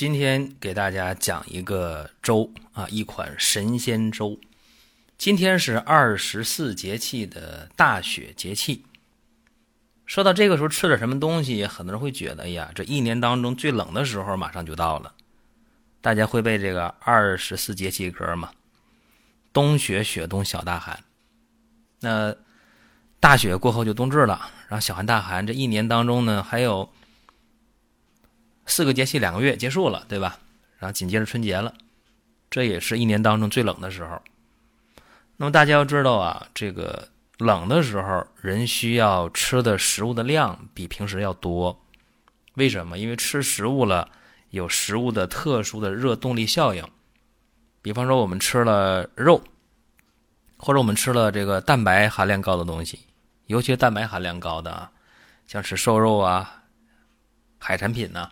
今天给大家讲一个粥啊，一款神仙粥。今天是二十四节气的大雪节气。说到这个时候吃点什么东西，很多人会觉得，哎呀，这一年当中最冷的时候马上就到了。大家会背这个二十四节气歌吗？冬雪雪冬小大寒。那大雪过后就冬至了，然后小寒大寒，这一年当中呢，还有四个节气，两个月结束了，对吧？然后紧接着春节了，这也是一年当中最冷的时候。那么大家要知道啊，这个。冷的时候，人需要吃的食物的量比平时要多。为什么？因为吃食物了，有食物的特殊的热动力效应。比方说，我们吃了肉，或者我们吃了这个蛋白含量高的东西，尤其蛋白含量高的啊，像吃瘦肉啊、海产品呐、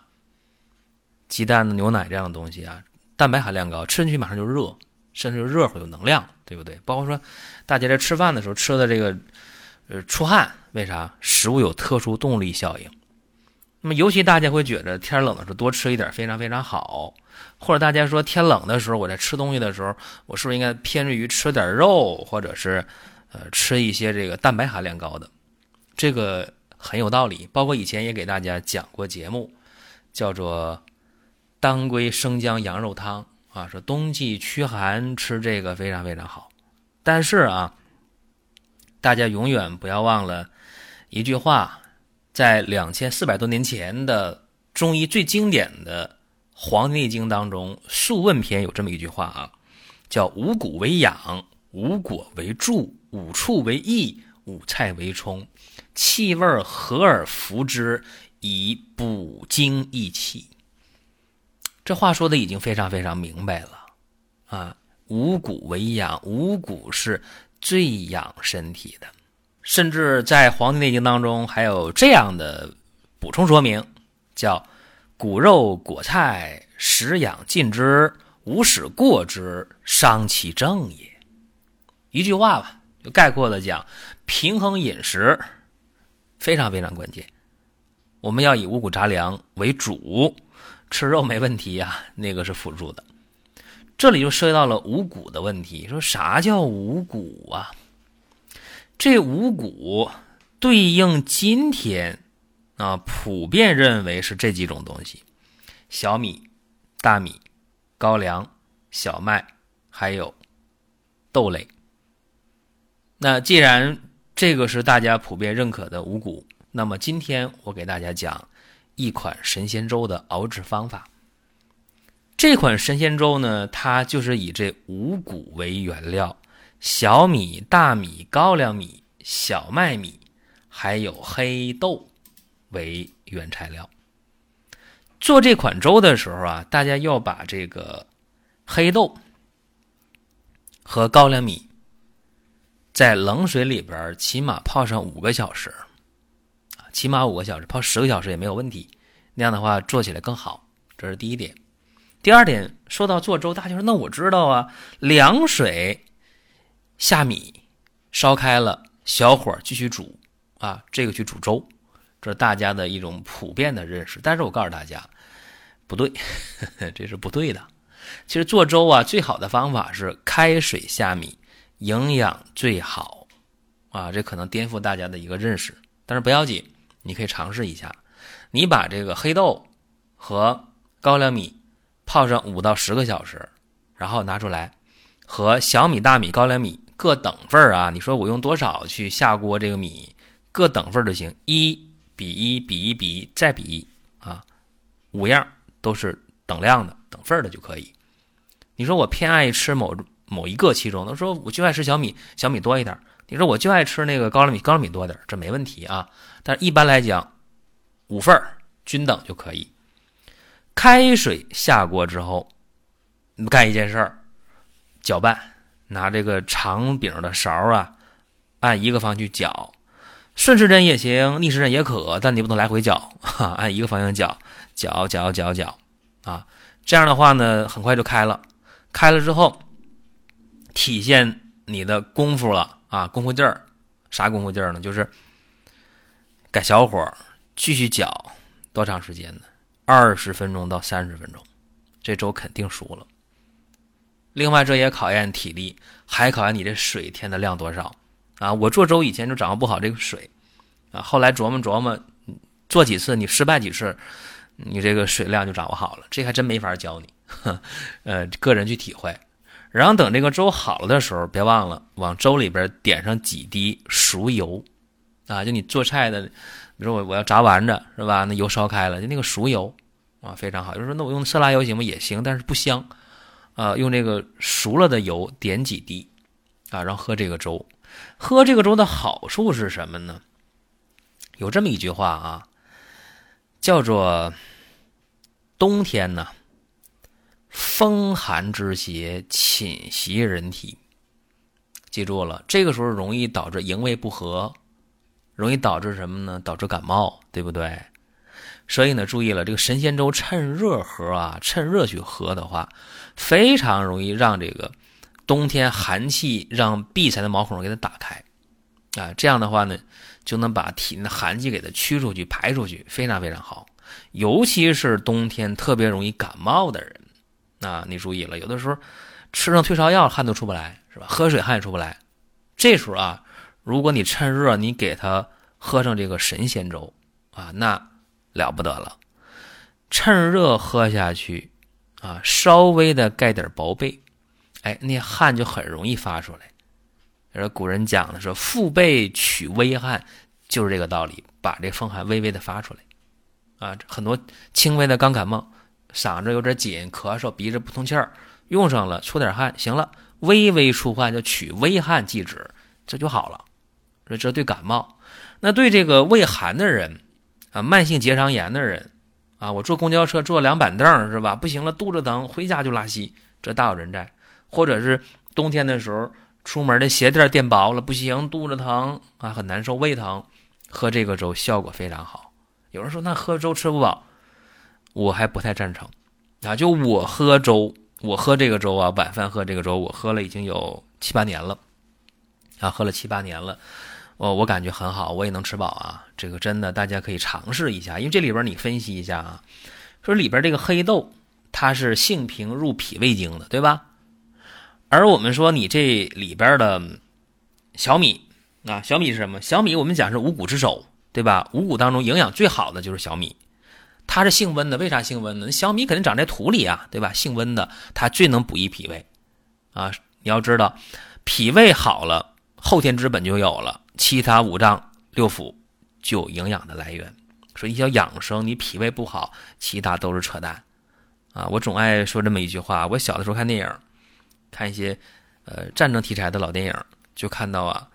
鸡蛋、牛奶这样的东西啊，蛋白含量高，吃进去马上就热。甚至热乎有能量，对不对？包括说，大家在吃饭的时候吃的这个，呃，出汗，为啥？食物有特殊动力效应。那么，尤其大家会觉得天冷的时候多吃一点非常非常好。或者大家说天冷的时候我在吃东西的时候，我是不是应该偏于吃点肉，或者是呃吃一些这个蛋白含量高的？这个很有道理。包括以前也给大家讲过节目，叫做当归生姜羊肉汤。啊，说冬季驱寒吃这个非常非常好，但是啊，大家永远不要忘了一句话，在两千四百多年前的中医最经典的《黄帝内经》当中，《素问篇》有这么一句话啊，叫“五谷为养，五果为助，五畜为益，五菜为充，气味和而服之，以补精益气。”这话说的已经非常非常明白了，啊，五谷为养，五谷是最养身体的，甚至在《黄帝内经》当中还有这样的补充说明，叫谷肉果菜，食养尽之，无使过之，伤其正也。一句话吧，就概括的讲，平衡饮食非常非常关键，我们要以五谷杂粮为主。吃肉没问题呀，那个是辅助的。这里就涉及到了五谷的问题。说啥叫五谷啊？这五谷对应今天啊，普遍认为是这几种东西：小米、大米、高粱、小麦，还有豆类。那既然这个是大家普遍认可的五谷，那么今天我给大家讲。一款神仙粥的熬制方法。这款神仙粥呢，它就是以这五谷为原料：小米、大米、高粱米、小麦米，还有黑豆为原材料。做这款粥的时候啊，大家要把这个黑豆和高粱米在冷水里边起码泡上五个小时。起码五个小时，泡十个小时也没有问题。那样的话做起来更好，这是第一点。第二点，说到做粥，大家说那我知道啊，凉水下米，烧开了，小火继续煮啊，这个去煮粥，这是大家的一种普遍的认识。但是我告诉大家，不对，这是不对的。其实做粥啊，最好的方法是开水下米，营养最好啊。这可能颠覆大家的一个认识，但是不要紧。你可以尝试一下，你把这个黑豆和高粱米泡上五到十个小时，然后拿出来和小米、大米、高粱米各等份儿啊。你说我用多少去下锅？这个米各等份儿就行，一比一比一比一再比一啊，五样都是等量的等份儿的就可以。你说我偏爱吃某某一个其中，他说我就爱吃小米，小米多一点。你说我就爱吃那个高粱米，高粱米多点这没问题啊。但是一般来讲，五份，均等就可以。开水下锅之后，干一件事儿，搅拌，拿这个长柄的勺啊，按一个方向去搅，顺时针也行，逆时针也可，但你不能来回搅，哈，按一个方向搅，搅搅搅搅，啊，这样的话呢，很快就开了。开了之后，体现你的功夫了啊，功夫劲儿，啥功夫劲儿呢？就是改小火继续搅，多长时间呢？二十分钟到三十分钟，这粥肯定熟了。另外，这也考验体力，还考验你这水添的量多少啊！我做粥以前就掌握不好这个水啊，后来琢磨琢磨，做几次你失败几次，你这个水量就掌握好了。这还真没法教你，呃，个人去体会。然后等这个粥好了的时候，别忘了往粥里边点上几滴熟油啊！就你做菜的，比如我我要炸丸子是吧？那油烧开了，就那个熟油啊，非常好。有人说那我用色拉油行吗？也行，但是不香。啊，用这个熟了的油点几滴，啊，然后喝这个粥。喝这个粥的好处是什么呢？有这么一句话啊，叫做“冬天呢，风寒之邪侵袭人体”。记住了，这个时候容易导致营卫不和，容易导致什么呢？导致感冒，对不对？所以呢，注意了，这个神仙粥趁热喝啊，趁热去喝的话，非常容易让这个冬天寒气让闭塞的毛孔给它打开，啊，这样的话呢，就能把体内的寒气给它驱出去、排出去，非常非常好。尤其是冬天特别容易感冒的人，那，你注意了，有的时候吃上退烧药汗都出不来，是吧？喝水汗也出不来，这时候啊，如果你趁热你给他喝上这个神仙粥啊，那。了不得了，趁热喝下去，啊，稍微的盖点薄被，哎，那汗就很容易发出来。而古人讲的说“腹背取微汗”，就是这个道理，把这风寒微微的发出来。啊，很多轻微的刚感冒，嗓子有点紧，咳嗽，鼻子不通气儿，用上了出点汗，行了，微微出汗就取微汗即止，这就好了。这这对感冒，那对这个胃寒的人。啊，慢性结肠炎的人，啊，我坐公交车坐凉板凳是吧？不行了，肚子疼，回家就拉稀，这大有人在。或者是冬天的时候，出门的鞋垫垫薄了，不行，肚子疼啊，很难受，胃疼，喝这个粥效果非常好。有人说那喝粥吃不饱，我还不太赞成。啊，就我喝粥，我喝这个粥啊，晚饭喝这个粥，我喝了已经有七八年了，啊，喝了七八年了。我我感觉很好，我也能吃饱啊！这个真的，大家可以尝试一下，因为这里边你分析一下啊，说里边这个黑豆它是性平入脾胃经的，对吧？而我们说你这里边的小米啊，小米是什么？小米我们讲是五谷之首，对吧？五谷当中营养最好的就是小米，它是性温的，为啥性温呢？小米肯定长在土里啊，对吧？性温的，它最能补益脾胃啊！你要知道，脾胃好了，后天之本就有了。其他五脏六腑就有营养的来源，所以你要养生，你脾胃不好，其他都是扯淡啊！我总爱说这么一句话。我小的时候看电影，看一些呃战争题材的老电影，就看到啊，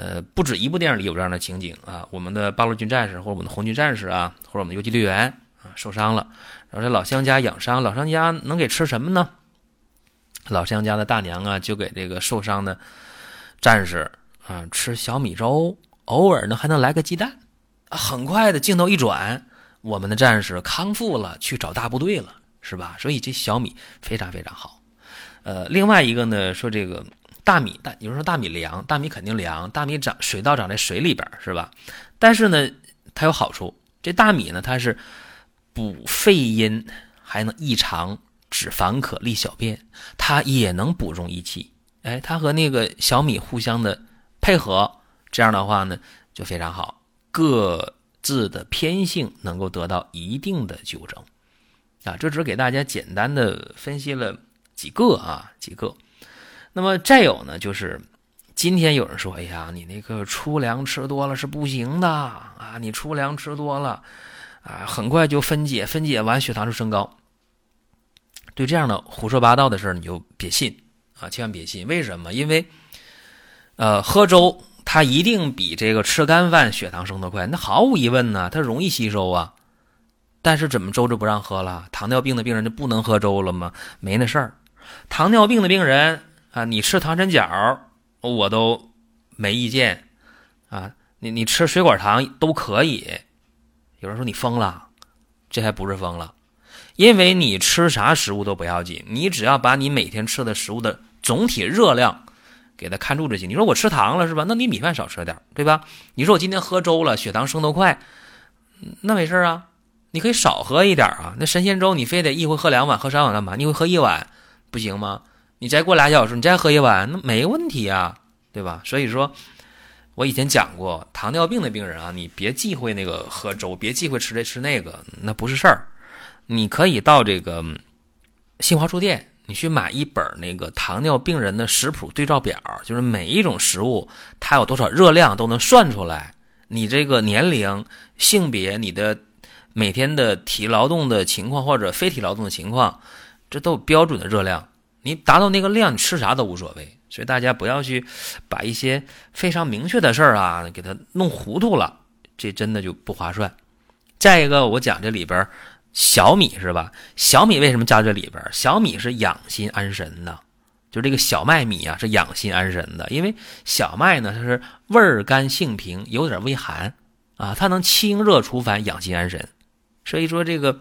呃不止一部电影里有这样的情景啊。我们的八路军战士或者我们的红军战士啊，或者我们的游击队员啊受伤了，然后这老乡家养伤，老乡家能给吃什么呢？老乡家的大娘啊，就给这个受伤的战士。啊，吃小米粥，偶尔呢还能来个鸡蛋，很快的镜头一转，我们的战士康复了，去找大部队了，是吧？所以这小米非常非常好。呃，另外一个呢，说这个大米，大有人说大米凉，大米肯定凉，大米长水稻长在水里边，是吧？但是呢，它有好处，这大米呢，它是补肺阴，还能益肠止烦渴利小便，它也能补中益气。哎，它和那个小米互相的。配合这样的话呢，就非常好，各自的偏性能够得到一定的纠正啊。这只是给大家简单的分析了几个啊，几个。那么再有呢，就是今天有人说，哎呀，你那个粗粮吃多了是不行的啊，你粗粮吃多了啊，很快就分解，分解完血糖就升高。对这样的胡说八道的事儿，你就别信啊，千万别信。为什么？因为。呃，喝粥它一定比这个吃干饭血糖升得快，那毫无疑问呢，它容易吸收啊。但是怎么粥就不让喝了？糖尿病的病人就不能喝粥了吗？没那事儿。糖尿病的病人啊，你吃糖澱角我都没意见啊。你你吃水果糖都可以。有人说你疯了，这还不是疯了，因为你吃啥食物都不要紧，你只要把你每天吃的食物的总体热量给它看住就行。你说我吃糖了是吧？那你米饭少吃点，对吧？你说我今天喝粥了，血糖升得快，那没事啊。你可以少喝一点啊，那神仙粥你非得一回喝两碗，喝三碗干嘛？你会喝一碗不行吗？你再过俩小时，你再喝一碗，那没问题啊，对吧？所以说，我以前讲过，糖尿病的病人啊，你别忌讳那个喝粥，别忌讳吃这吃那个，那不是事儿。你可以到这个新华书店，你去买一本那个糖尿病人的食谱对照表，就是每一种食物它有多少热量都能算出来，你这个年龄、性别、你的。每天的体劳动的情况或者非体劳动的情况，这都有标准的热量。你达到那个量，你吃啥都无所谓。所以大家不要去把一些非常明确的事儿啊，给它弄糊涂了，这真的就不划算。再一个，我讲这里边小米是吧？小米为什么加这里边？小米是养心安神的，就这个小麦米啊，是养心安神的。因为小麦呢，它是味甘性平，有点微寒啊，它能清热除烦，养心安神。所以说这个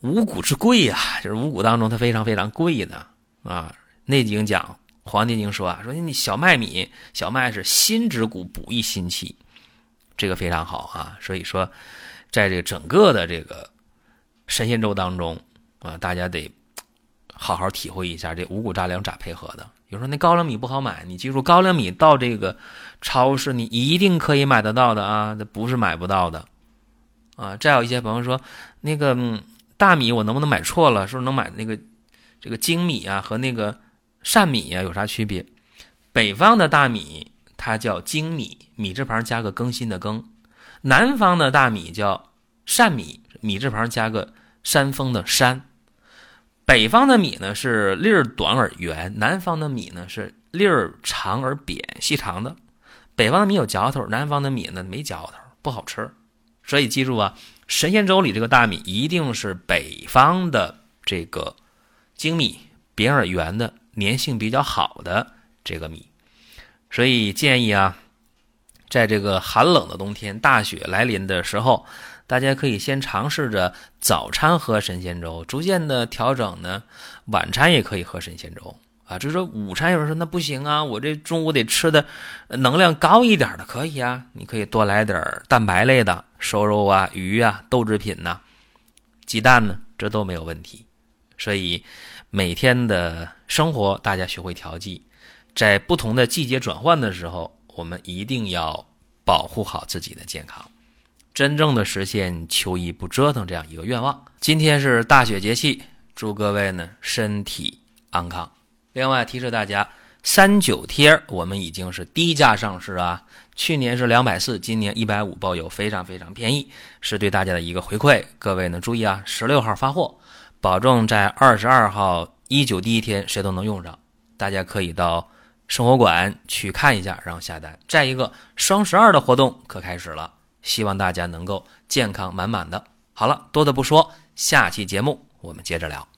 五谷之贵呀，就是五谷当中它非常非常贵的啊。《内经》讲，《黄帝经》说啊，说你小麦米，小麦是心之谷，补益心气，这个非常好啊。所以说，在这个整个的这个神仙粥当中啊，大家得好好体会一下这五谷杂粮咋配合的。有时候那高粱米不好买，你记住，高粱米到这个超市你一定可以买得到的啊，这不是买不到的。啊，再有一些朋友说，那个大米我能不能买错了？是不是能买那个这个精米啊和那个善米啊有啥区别？北方的大米它叫精米，米字旁加个更新的更；南方的大米叫善米，米字旁加个山峰的山。北方的米呢是粒儿短而圆，南方的米呢是粒儿长而扁，细长的。北方的米有嚼头，南方的米呢没嚼头，不好吃。所以记住啊，神仙粥里这个大米一定是北方的这个精米，扁而圆的，粘性比较好的这个米。所以建议啊，在这个寒冷的冬天，大雪来临的时候，大家可以先尝试着早餐喝神仙粥，逐渐的调整呢，晚餐也可以喝神仙粥。啊，就是说午餐有人说那不行啊，我这中午得吃的能量高一点的，可以啊，你可以多来点蛋白类的，瘦肉啊、鱼啊、豆制品呐、鸡蛋呢，这都没有问题。所以每天的生活大家学会调剂，在不同的季节转换的时候，我们一定要保护好自己的健康，真正的实现秋衣不折腾这样一个愿望。今天是大雪节气，祝各位呢身体安康。另外提示大家，三九贴我们已经是低价上市啊，去年是两百四，今年一百五包邮，非常非常便宜，是对大家的一个回馈。各位呢注意啊，十六号发货，保证在二十二号一九第一天谁都能用上。大家可以到生活馆去看一下，然后下单。再一个，双十二的活动可开始了，希望大家能够健康满满的。好了，多的不说，下期节目我们接着聊。